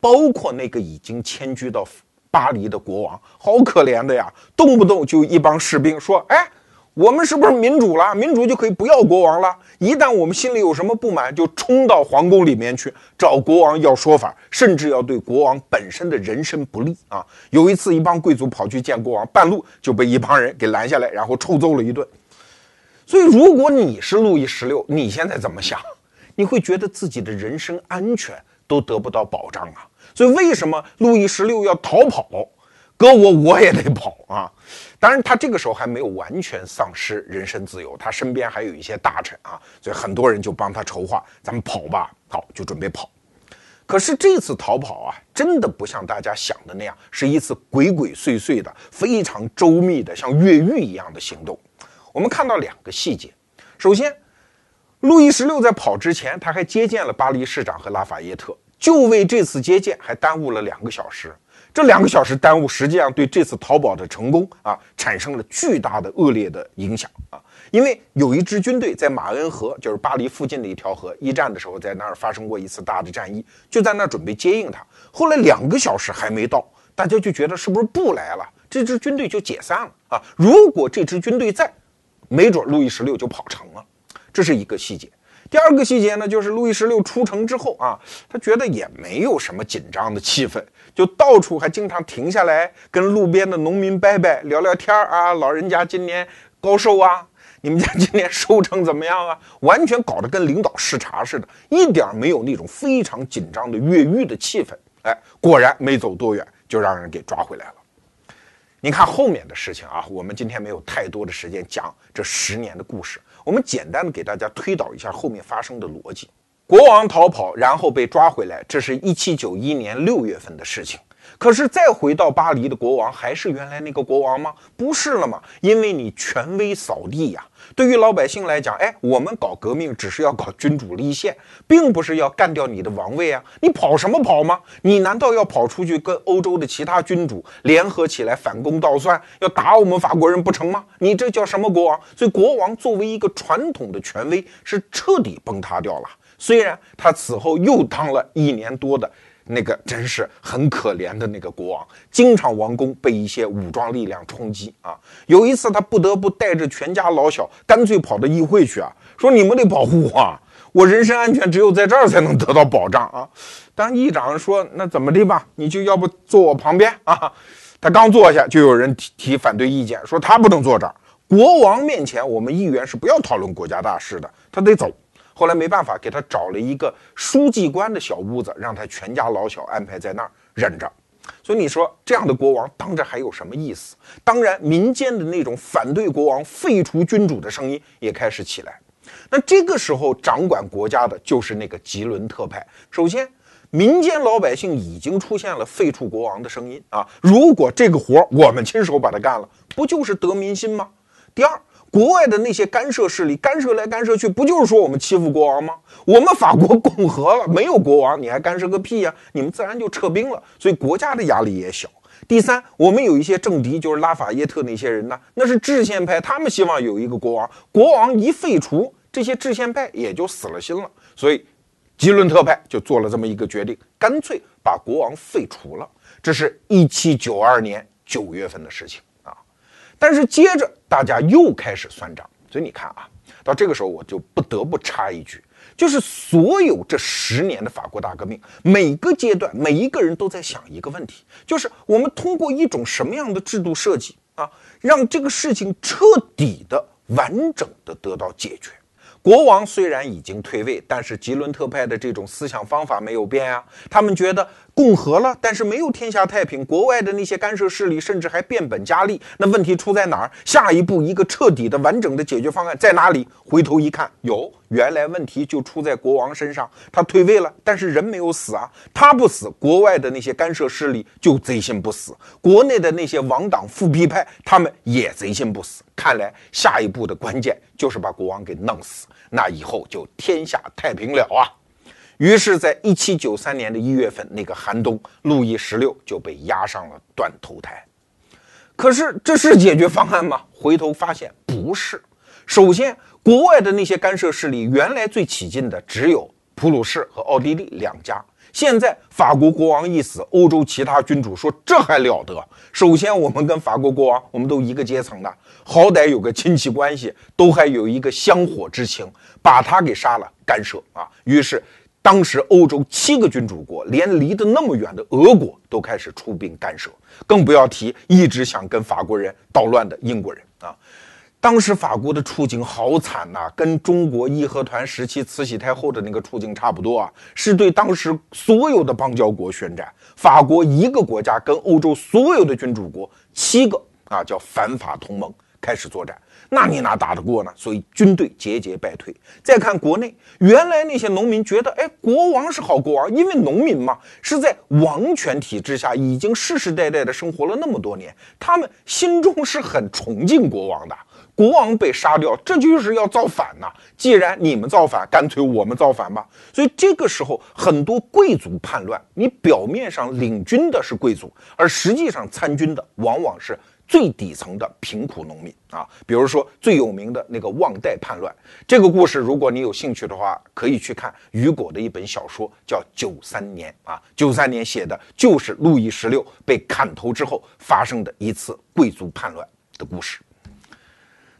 [SPEAKER 1] 包括那个已经迁居到巴黎的国王，好可怜的呀，动不动就一帮士兵说，哎，我们是不是民主了？民主就可以不要国王了？一旦我们心里有什么不满，就冲到皇宫里面去找国王要说法，甚至要对国王本身的人身不利啊！有一次，一帮贵族跑去见国王，半路就被一帮人给拦下来，然后臭揍了一顿。所以，如果你是路易十六，你现在怎么想？你会觉得自己的人身安全都得不到保障啊！所以，为什么路易十六要逃跑？搁我我也得跑啊！当然，他这个时候还没有完全丧失人身自由，他身边还有一些大臣啊，所以很多人就帮他筹划：咱们跑吧！好，就准备跑。可是这次逃跑啊，真的不像大家想的那样，是一次鬼鬼祟祟的、非常周密的，像越狱一样的行动。我们看到两个细节。首先，路易十六在跑之前，他还接见了巴黎市长和拉法耶特，就为这次接见还耽误了两个小时。这两个小时耽误，实际上对这次逃跑的成功啊，产生了巨大的恶劣的影响啊。因为有一支军队在马恩河，就是巴黎附近的一条河，一战的时候在那儿发生过一次大的战役，就在那儿准备接应他。后来两个小时还没到，大家就觉得是不是不来了？这支军队就解散了啊。如果这支军队在，没准路易十六就跑成了，这是一个细节。第二个细节呢，就是路易十六出城之后啊，他觉得也没有什么紧张的气氛，就到处还经常停下来跟路边的农民伯伯聊聊天啊。老人家今年高寿啊？你们家今年收成怎么样啊？完全搞得跟领导视察似的，一点没有那种非常紧张的越狱的气氛。哎，果然没走多远就让人给抓回来了。你看后面的事情啊，我们今天没有太多的时间讲这十年的故事，我们简单的给大家推导一下后面发生的逻辑。国王逃跑，然后被抓回来，这是一七九一年六月份的事情。可是再回到巴黎的国王还是原来那个国王吗？不是了吗？因为你权威扫地呀。对于老百姓来讲，哎，我们搞革命只是要搞君主立宪，并不是要干掉你的王位啊！你跑什么跑吗？你难道要跑出去跟欧洲的其他君主联合起来反攻倒算，要打我们法国人不成吗？你这叫什么国王？所以国王作为一个传统的权威是彻底崩塌掉了。虽然他此后又当了一年多的。那个真是很可怜的那个国王，经常王宫被一些武装力量冲击啊。有一次，他不得不带着全家老小，干脆跑到议会去啊，说你们得保护我，我人身安全只有在这儿才能得到保障啊。当议长说那怎么的吧，你就要不坐我旁边啊？他刚坐下，就有人提提反对意见，说他不能坐这儿。国王面前，我们议员是不要讨论国家大事的，他得走。后来没办法，给他找了一个书记官的小屋子，让他全家老小安排在那儿忍着。所以你说这样的国王当着还有什么意思？当然，民间的那种反对国王、废除君主的声音也开始起来。那这个时候掌管国家的就是那个吉伦特派。首先，民间老百姓已经出现了废除国王的声音啊！如果这个活我们亲手把它干了，不就是得民心吗？第二。国外的那些干涉势力干涉来干涉去，不就是说我们欺负国王吗？我们法国共和了，没有国王，你还干涉个屁呀？你们自然就撤兵了，所以国家的压力也小。第三，我们有一些政敌，就是拉法耶特那些人呢，那是制宪派，他们希望有一个国王，国王一废除，这些制宪派也就死了心了。所以，吉伦特派就做了这么一个决定，干脆把国王废除了。这是一七九二年九月份的事情。但是接着大家又开始算账，所以你看啊，到这个时候我就不得不插一句，就是所有这十年的法国大革命，每个阶段每一个人都在想一个问题，就是我们通过一种什么样的制度设计啊，让这个事情彻底的、完整的得到解决。国王虽然已经退位，但是吉伦特派的这种思想方法没有变啊。他们觉得共和了，但是没有天下太平，国外的那些干涉势力甚至还变本加厉。那问题出在哪儿？下一步一个彻底的、完整的解决方案在哪里？回头一看，有，原来问题就出在国王身上。他退位了，但是人没有死啊。他不死，国外的那些干涉势力就贼心不死；国内的那些王党复辟派，他们也贼心不死。看来下一步的关键就是把国王给弄死。那以后就天下太平了啊！于是，在一七九三年的一月份，那个寒冬，路易十六就被押上了断头台。可是，这是解决方案吗？回头发现不是。首先，国外的那些干涉势力，原来最起劲的只有普鲁士和奥地利两家，现在法国国王一死，欧洲其他君主说这还了得？首先，我们跟法国国王，我们都一个阶层的，好歹有个亲戚关系，都还有一个香火之情，把他给杀了，干涉啊！于是，当时欧洲七个君主国，连离得那么远的俄国都开始出兵干涉，更不要提一直想跟法国人捣乱的英国人啊！当时法国的处境好惨呐，跟中国义和团时期慈禧太后的那个处境差不多啊，是对当时所有的邦交国宣战。法国一个国家跟欧洲所有的君主国七个啊，叫反法同盟开始作战，那你哪打得过呢？所以军队节节败退。再看国内，原来那些农民觉得，哎，国王是好国王，因为农民嘛是在王权体制下已经世世代代的生活了那么多年，他们心中是很崇敬国王的。国王被杀掉，这就是要造反呐！既然你们造反，干脆我们造反吧。所以这个时候，很多贵族叛乱。你表面上领军的是贵族，而实际上参军的往往是最底层的贫苦农民啊。比如说最有名的那个旺代叛乱，这个故事，如果你有兴趣的话，可以去看雨果的一本小说，叫《九三年》啊。九三年写的就是路易十六被砍头之后发生的一次贵族叛乱的故事。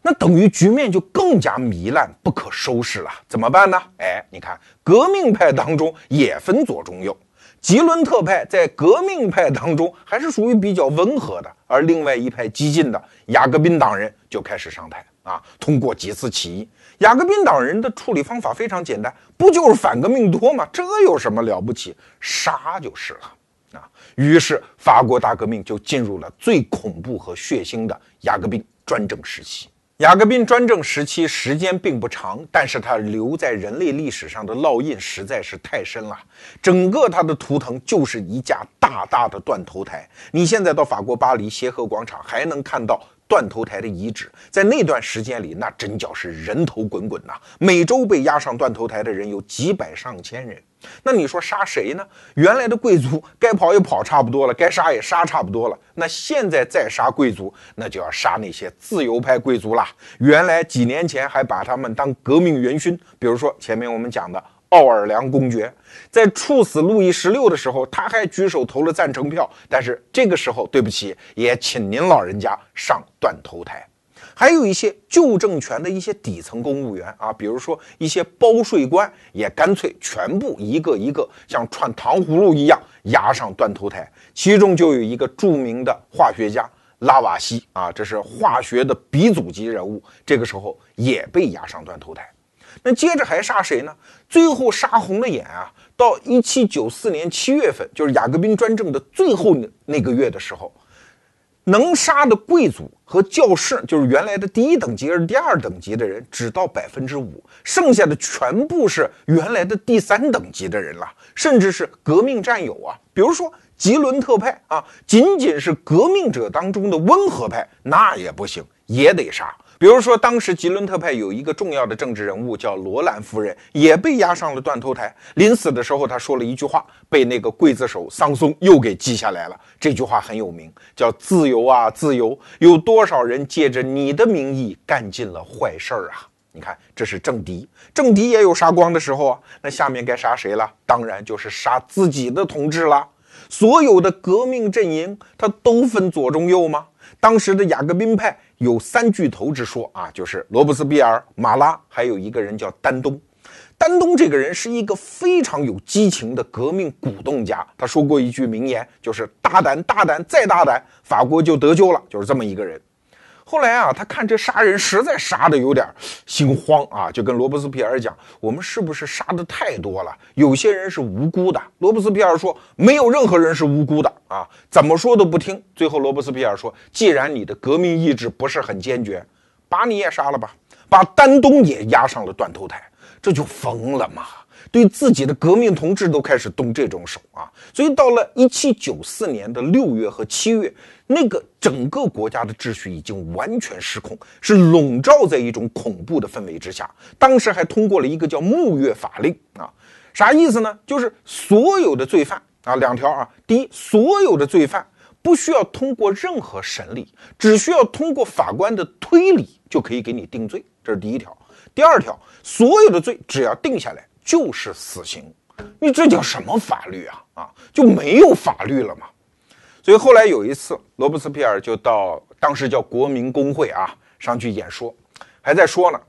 [SPEAKER 1] 那等于局面就更加糜烂不可收拾了，怎么办呢？哎，你看，革命派当中也分左中右，吉伦特派在革命派当中还是属于比较温和的，而另外一派激进的雅各宾党人就开始上台啊。通过几次起义，雅各宾党人的处理方法非常简单，不就是反革命多吗？这有什么了不起？杀就是了啊。于是法国大革命就进入了最恐怖和血腥的雅各宾专政时期。雅各宾专政时期时间并不长，但是它留在人类历史上的烙印实在是太深了。整个它的图腾就是一架大大的断头台。你现在到法国巴黎协和广场还能看到断头台的遗址。在那段时间里，那真叫是人头滚滚呐！每周被押上断头台的人有几百上千人。那你说杀谁呢？原来的贵族该跑也跑差不多了，该杀也杀差不多了。那现在再杀贵族，那就要杀那些自由派贵族啦。原来几年前还把他们当革命元勋，比如说前面我们讲的奥尔良公爵，在处死路易十六的时候，他还举手投了赞成票。但是这个时候，对不起，也请您老人家上断头台。还有一些旧政权的一些底层公务员啊，比如说一些包税官，也干脆全部一个一个像串糖葫芦一样压上断头台。其中就有一个著名的化学家拉瓦锡啊，这是化学的鼻祖级人物，这个时候也被压上断头台。那接着还杀谁呢？最后杀红了眼啊！到一七九四年七月份，就是雅各宾专政的最后那个月的时候。能杀的贵族和教士，就是原来的第一等级而第二等级的人，只到百分之五，剩下的全部是原来的第三等级的人了，甚至是革命战友啊，比如说吉伦特派啊，仅仅是革命者当中的温和派，那也不行，也得杀。比如说，当时吉伦特派有一个重要的政治人物叫罗兰夫人，也被押上了断头台。临死的时候，他说了一句话，被那个刽子手桑松又给记下来了。这句话很有名，叫“自由啊，自由！有多少人借着你的名义干尽了坏事儿啊？”你看，这是政敌，政敌也有杀光的时候啊。那下面该杀谁了？当然就是杀自己的同志了。所有的革命阵营，他都分左中右吗？当时的雅各宾派有三巨头之说啊，就是罗伯斯庇尔、马拉，还有一个人叫丹东。丹东这个人是一个非常有激情的革命鼓动家，他说过一句名言，就是“大胆，大胆，再大胆，法国就得救了”，就是这么一个人。后来啊，他看这杀人实在杀的有点心慌啊，就跟罗伯斯皮尔讲：“我们是不是杀的太多了？有些人是无辜的。”罗伯斯皮尔说：“没有任何人是无辜的啊，怎么说都不听。”最后，罗伯斯皮尔说：“既然你的革命意志不是很坚决，把你也杀了吧，把丹东也押上了断头台，这就疯了嘛。”对自己的革命同志都开始动这种手啊，所以到了一七九四年的六月和七月，那个整个国家的秩序已经完全失控，是笼罩在一种恐怖的氛围之下。当时还通过了一个叫木月法令啊，啥意思呢？就是所有的罪犯啊，两条啊，第一，所有的罪犯不需要通过任何审理，只需要通过法官的推理就可以给你定罪，这是第一条。第二条，所有的罪只要定下来。就是死刑，你这叫什么法律啊？啊，就没有法律了嘛。所以后来有一次，罗伯斯庇尔就到当时叫国民工会啊上去演说，还在说呢，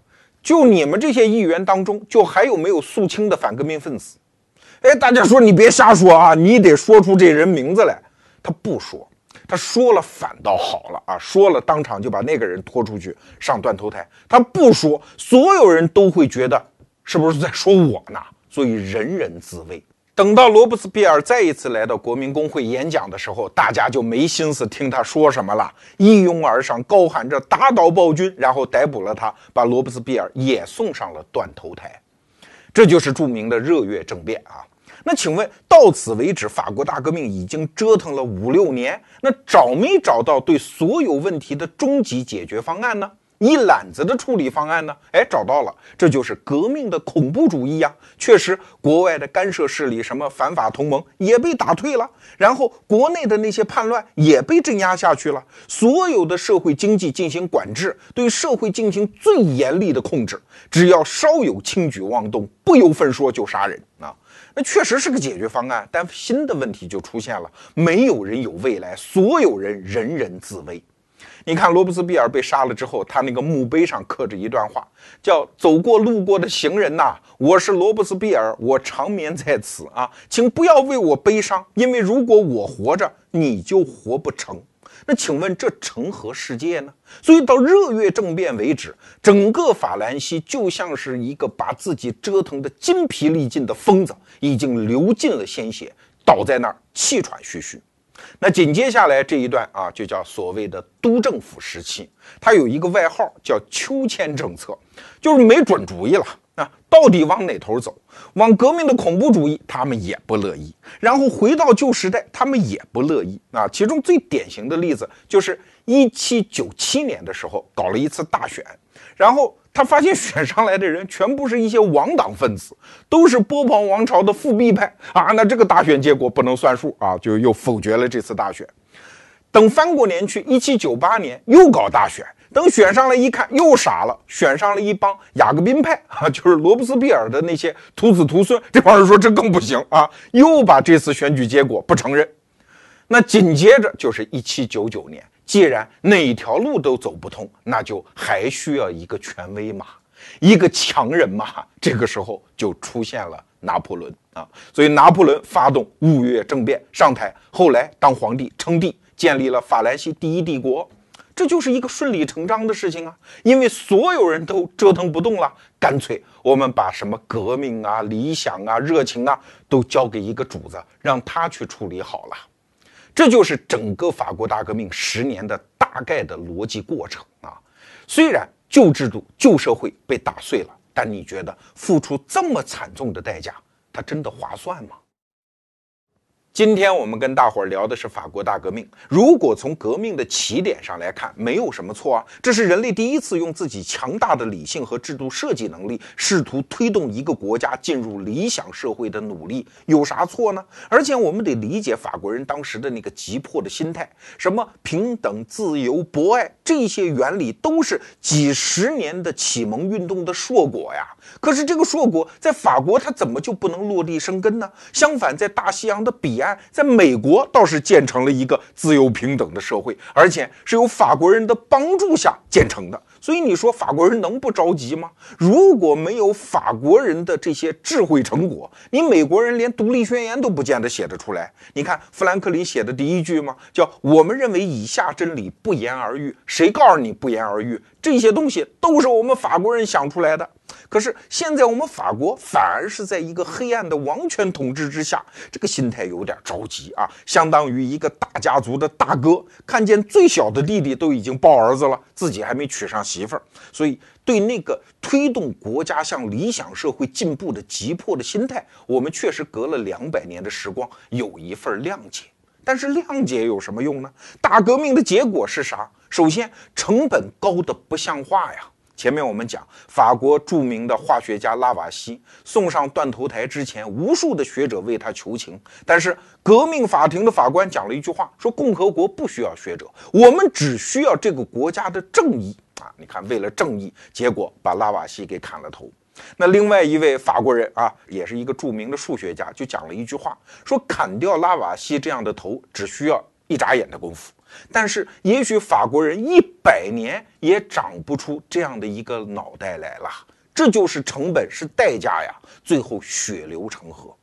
[SPEAKER 1] 就你们这些议员当中，就还有没有肃清的反革命分子？哎，大家说你别瞎说啊，你得说出这人名字来。他不说，他说了反倒好了啊，说了当场就把那个人拖出去上断头台。他不说，所有人都会觉得是不是在说我呢？所以人人自危。等到罗伯斯庇尔再一次来到国民工会演讲的时候，大家就没心思听他说什么了，一拥而上，高喊着打倒暴君，然后逮捕了他，把罗伯斯庇尔也送上了断头台。这就是著名的热月政变啊。那请问，到此为止，法国大革命已经折腾了五六年，那找没找到对所有问题的终极解决方案呢？一揽子的处理方案呢？哎，找到了，这就是革命的恐怖主义呀！确实，国外的干涉势力，什么反法同盟也被打退了，然后国内的那些叛乱也被镇压下去了，所有的社会经济进行管制，对社会进行最严厉的控制，只要稍有轻举妄动，不由分说就杀人啊！那确实是个解决方案，但新的问题就出现了：没有人有未来，所有人人人自危。你看罗伯斯庇尔被杀了之后，他那个墓碑上刻着一段话，叫“走过路过的行人呐，我是罗伯斯庇尔，我长眠在此啊，请不要为我悲伤，因为如果我活着，你就活不成。”那请问这成何世界呢？所以到热月政变为止，整个法兰西就像是一个把自己折腾得筋疲力尽的疯子，已经流尽了鲜血，倒在那儿气喘吁吁。那紧接下来这一段啊，就叫所谓的督政府时期，它有一个外号叫秋千政策，就是没准主意了。啊，到底往哪头走？往革命的恐怖主义，他们也不乐意；然后回到旧时代，他们也不乐意。啊，其中最典型的例子就是一七九七年的时候搞了一次大选，然后他发现选上来的人全部是一些王党分子，都是波旁王朝的复辟派啊。那这个大选结果不能算数啊，就又否决了这次大选。等翻过年去，一七九八年又搞大选。等选上来一看，又傻了，选上了一帮雅各宾派啊，就是罗伯斯庇尔的那些徒子徒孙。这帮人说这更不行啊，又把这次选举结果不承认。那紧接着就是一七九九年，既然哪条路都走不通，那就还需要一个权威嘛，一个强人嘛。这个时候就出现了拿破仑啊，所以拿破仑发动五月政变上台，后来当皇帝称帝，建立了法兰西第一帝国。这就是一个顺理成章的事情啊，因为所有人都折腾不动了，干脆我们把什么革命啊、理想啊、热情啊，都交给一个主子，让他去处理好了。这就是整个法国大革命十年的大概的逻辑过程啊。虽然旧制度、旧社会被打碎了，但你觉得付出这么惨重的代价，它真的划算吗？今天我们跟大伙儿聊的是法国大革命。如果从革命的起点上来看，没有什么错啊。这是人类第一次用自己强大的理性和制度设计能力，试图推动一个国家进入理想社会的努力，有啥错呢？而且我们得理解法国人当时的那个急迫的心态，什么平等、自由、博爱，这些原理都是几十年的启蒙运动的硕果呀。可是这个硕果在法国，它怎么就不能落地生根呢？相反，在大西洋的彼岸，在美国倒是建成了一个自由平等的社会，而且是由法国人的帮助下建成的。所以你说法国人能不着急吗？如果没有法国人的这些智慧成果，你美国人连独立宣言都不见得写得出来。你看富兰克林写的第一句吗？叫“我们认为以下真理不言而喻”，谁告诉你不言而喻？这些东西都是我们法国人想出来的。可是现在我们法国反而是在一个黑暗的王权统治之下，这个心态有点着急啊，相当于一个大家族的大哥看见最小的弟弟都已经抱儿子了，自己还没娶上媳妇儿，所以对那个推动国家向理想社会进步的急迫的心态，我们确实隔了两百年的时光有一份谅解。但是谅解有什么用呢？大革命的结果是啥？首先成本高的不像话呀。前面我们讲，法国著名的化学家拉瓦锡送上断头台之前，无数的学者为他求情，但是革命法庭的法官讲了一句话，说共和国不需要学者，我们只需要这个国家的正义啊！你看，为了正义，结果把拉瓦锡给砍了头。那另外一位法国人啊，也是一个著名的数学家，就讲了一句话，说砍掉拉瓦锡这样的头只需要一眨眼的功夫，但是也许法国人一百年也长不出这样的一个脑袋来了。这就是成本，是代价呀，最后血流成河。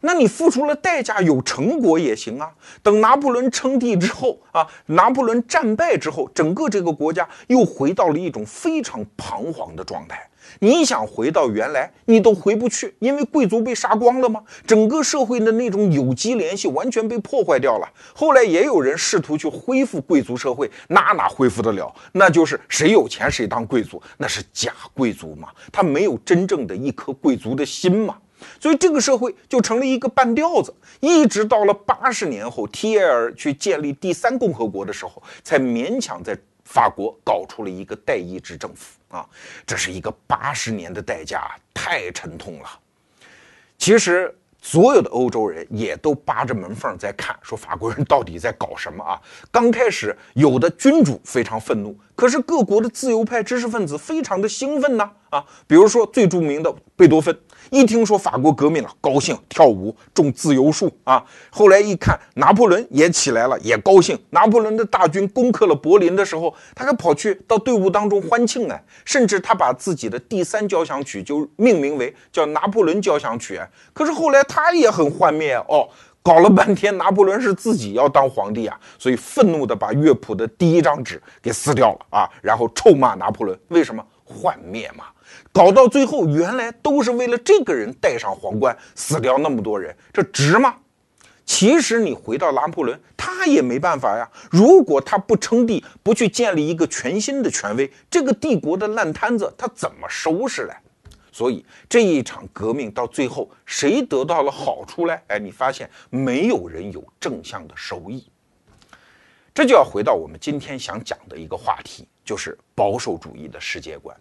[SPEAKER 1] 那你付出了代价，有成果也行啊。等拿破仑称帝之后啊，拿破仑战败之后，整个这个国家又回到了一种非常彷徨的状态。你想回到原来，你都回不去，因为贵族被杀光了吗？整个社会的那种有机联系完全被破坏掉了。后来也有人试图去恢复贵族社会，哪哪恢复得了？那就是谁有钱谁当贵族，那是假贵族嘛，他没有真正的一颗贵族的心嘛。所以这个社会就成了一个半吊子，一直到了八十年后，提尔去建立第三共和国的时候，才勉强在法国搞出了一个代议制政府啊！这是一个八十年的代价，太沉痛了。其实。所有的欧洲人也都扒着门缝在看，说法国人到底在搞什么啊？刚开始，有的君主非常愤怒，可是各国的自由派知识分子非常的兴奋呢啊！比如说最著名的贝多芬。一听说法国革命了，高兴跳舞种自由树啊！后来一看拿破仑也起来了，也高兴。拿破仑的大军攻克了柏林的时候，他还跑去到队伍当中欢庆哎，甚至他把自己的第三交响曲就命名为叫拿破仑交响曲。可是后来他也很幻灭哦，搞了半天拿破仑是自己要当皇帝啊，所以愤怒的把乐谱的第一张纸给撕掉了啊，然后臭骂拿破仑为什么幻灭嘛？搞到最后，原来都是为了这个人戴上皇冠，死掉那么多人，这值吗？其实你回到拿破仑，他也没办法呀。如果他不称帝，不去建立一个全新的权威，这个帝国的烂摊子他怎么收拾来？所以这一场革命到最后，谁得到了好处嘞？哎，你发现没有人有正向的收益。这就要回到我们今天想讲的一个话题，就是保守主义的世界观。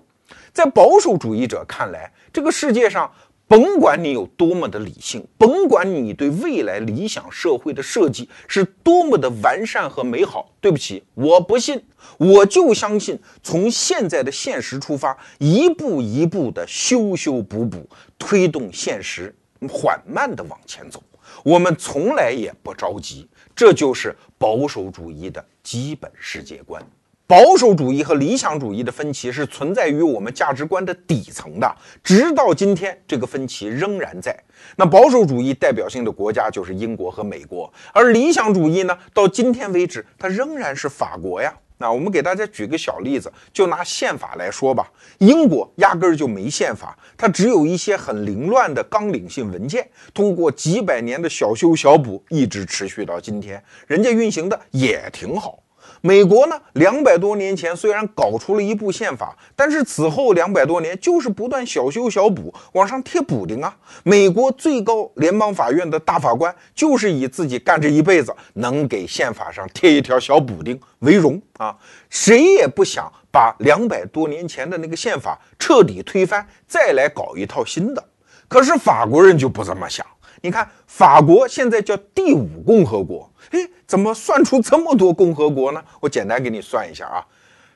[SPEAKER 1] 在保守主义者看来，这个世界上，甭管你有多么的理性，甭管你对未来理想社会的设计是多么的完善和美好，对不起，我不信，我就相信从现在的现实出发，一步一步的修修补补，推动现实缓慢的往前走。我们从来也不着急，这就是保守主义的基本世界观。保守主义和理想主义的分歧是存在于我们价值观的底层的，直到今天，这个分歧仍然在。那保守主义代表性的国家就是英国和美国，而理想主义呢，到今天为止，它仍然是法国呀。那我们给大家举个小例子，就拿宪法来说吧，英国压根儿就没宪法，它只有一些很凌乱的纲领性文件，通过几百年的小修小补，一直持续到今天，人家运行的也挺好。美国呢，两百多年前虽然搞出了一部宪法，但是此后两百多年就是不断小修小补，往上贴补丁啊。美国最高联邦法院的大法官就是以自己干这一辈子能给宪法上贴一条小补丁为荣啊。谁也不想把两百多年前的那个宪法彻底推翻，再来搞一套新的。可是法国人就不这么想。你看，法国现在叫第五共和国。哎，怎么算出这么多共和国呢？我简单给你算一下啊。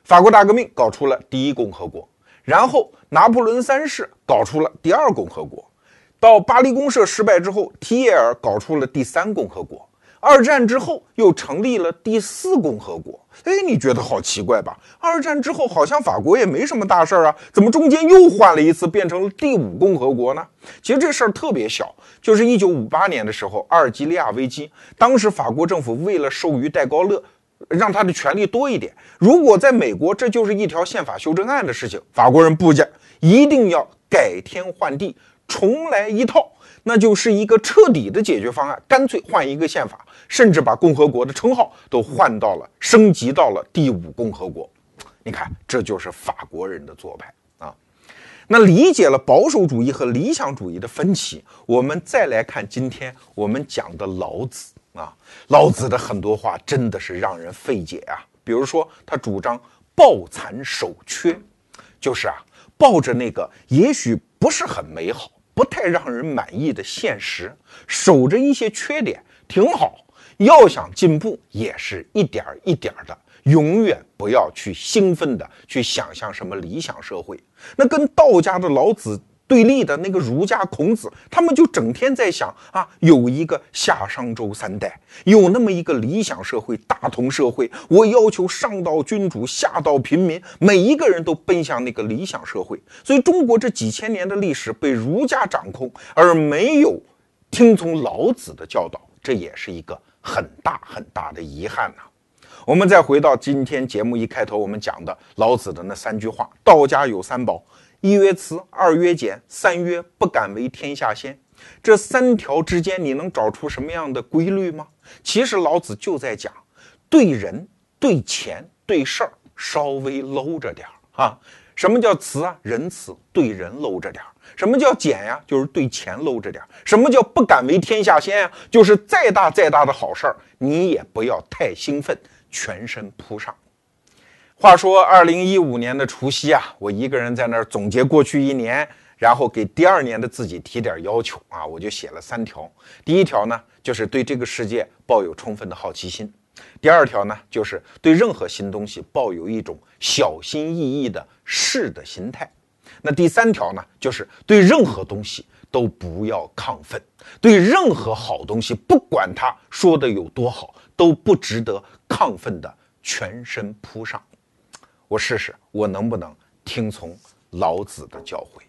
[SPEAKER 1] 法国大革命搞出了第一共和国，然后拿破仑三世搞出了第二共和国，到巴黎公社失败之后，提耶尔搞出了第三共和国。二战之后又成立了第四共和国，哎，你觉得好奇怪吧？二战之后好像法国也没什么大事儿啊，怎么中间又换了一次，变成了第五共和国呢？其实这事儿特别小，就是一九五八年的时候，阿尔及利亚危机，当时法国政府为了授予戴高乐，让他的权力多一点，如果在美国这就是一条宪法修正案的事情，法国人不讲，一定要改天换地，重来一套。那就是一个彻底的解决方案，干脆换一个宪法，甚至把共和国的称号都换到了，升级到了第五共和国。你看，这就是法国人的做派啊。那理解了保守主义和理想主义的分歧，我们再来看今天我们讲的老子啊。老子的很多话真的是让人费解啊。比如说，他主张抱残守缺，就是啊，抱着那个也许不是很美好。不太让人满意的现实，守着一些缺点挺好。要想进步，也是一点儿一点儿的，永远不要去兴奋的去想象什么理想社会。那跟道家的老子。对立的那个儒家孔子，他们就整天在想啊，有一个夏商周三代，有那么一个理想社会、大同社会。我要求上到君主，下到平民，每一个人都奔向那个理想社会。所以，中国这几千年的历史被儒家掌控，而没有听从老子的教导，这也是一个很大很大的遗憾呐。我们再回到今天节目一开头我们讲的老子的那三句话：道家有三宝。一曰慈，二曰俭，三曰不敢为天下先。这三条之间，你能找出什么样的规律吗？其实老子就在讲，对人、对钱、对事儿稍微搂着点儿啊。什么叫慈啊？仁慈，对人搂着点儿。什么叫俭呀？就是对钱搂着点。什么叫不敢为天下先呀？就是再大再大的好事儿，你也不要太兴奋，全身扑上。话说，二零一五年的除夕啊，我一个人在那儿总结过去一年，然后给第二年的自己提点要求啊，我就写了三条。第一条呢，就是对这个世界抱有充分的好奇心；第二条呢，就是对任何新东西抱有一种小心翼翼的试的心态；那第三条呢，就是对任何东西都不要亢奋，对任何好东西，不管他说的有多好，都不值得亢奋的全身扑上。我试试，我能不能听从老子的教诲？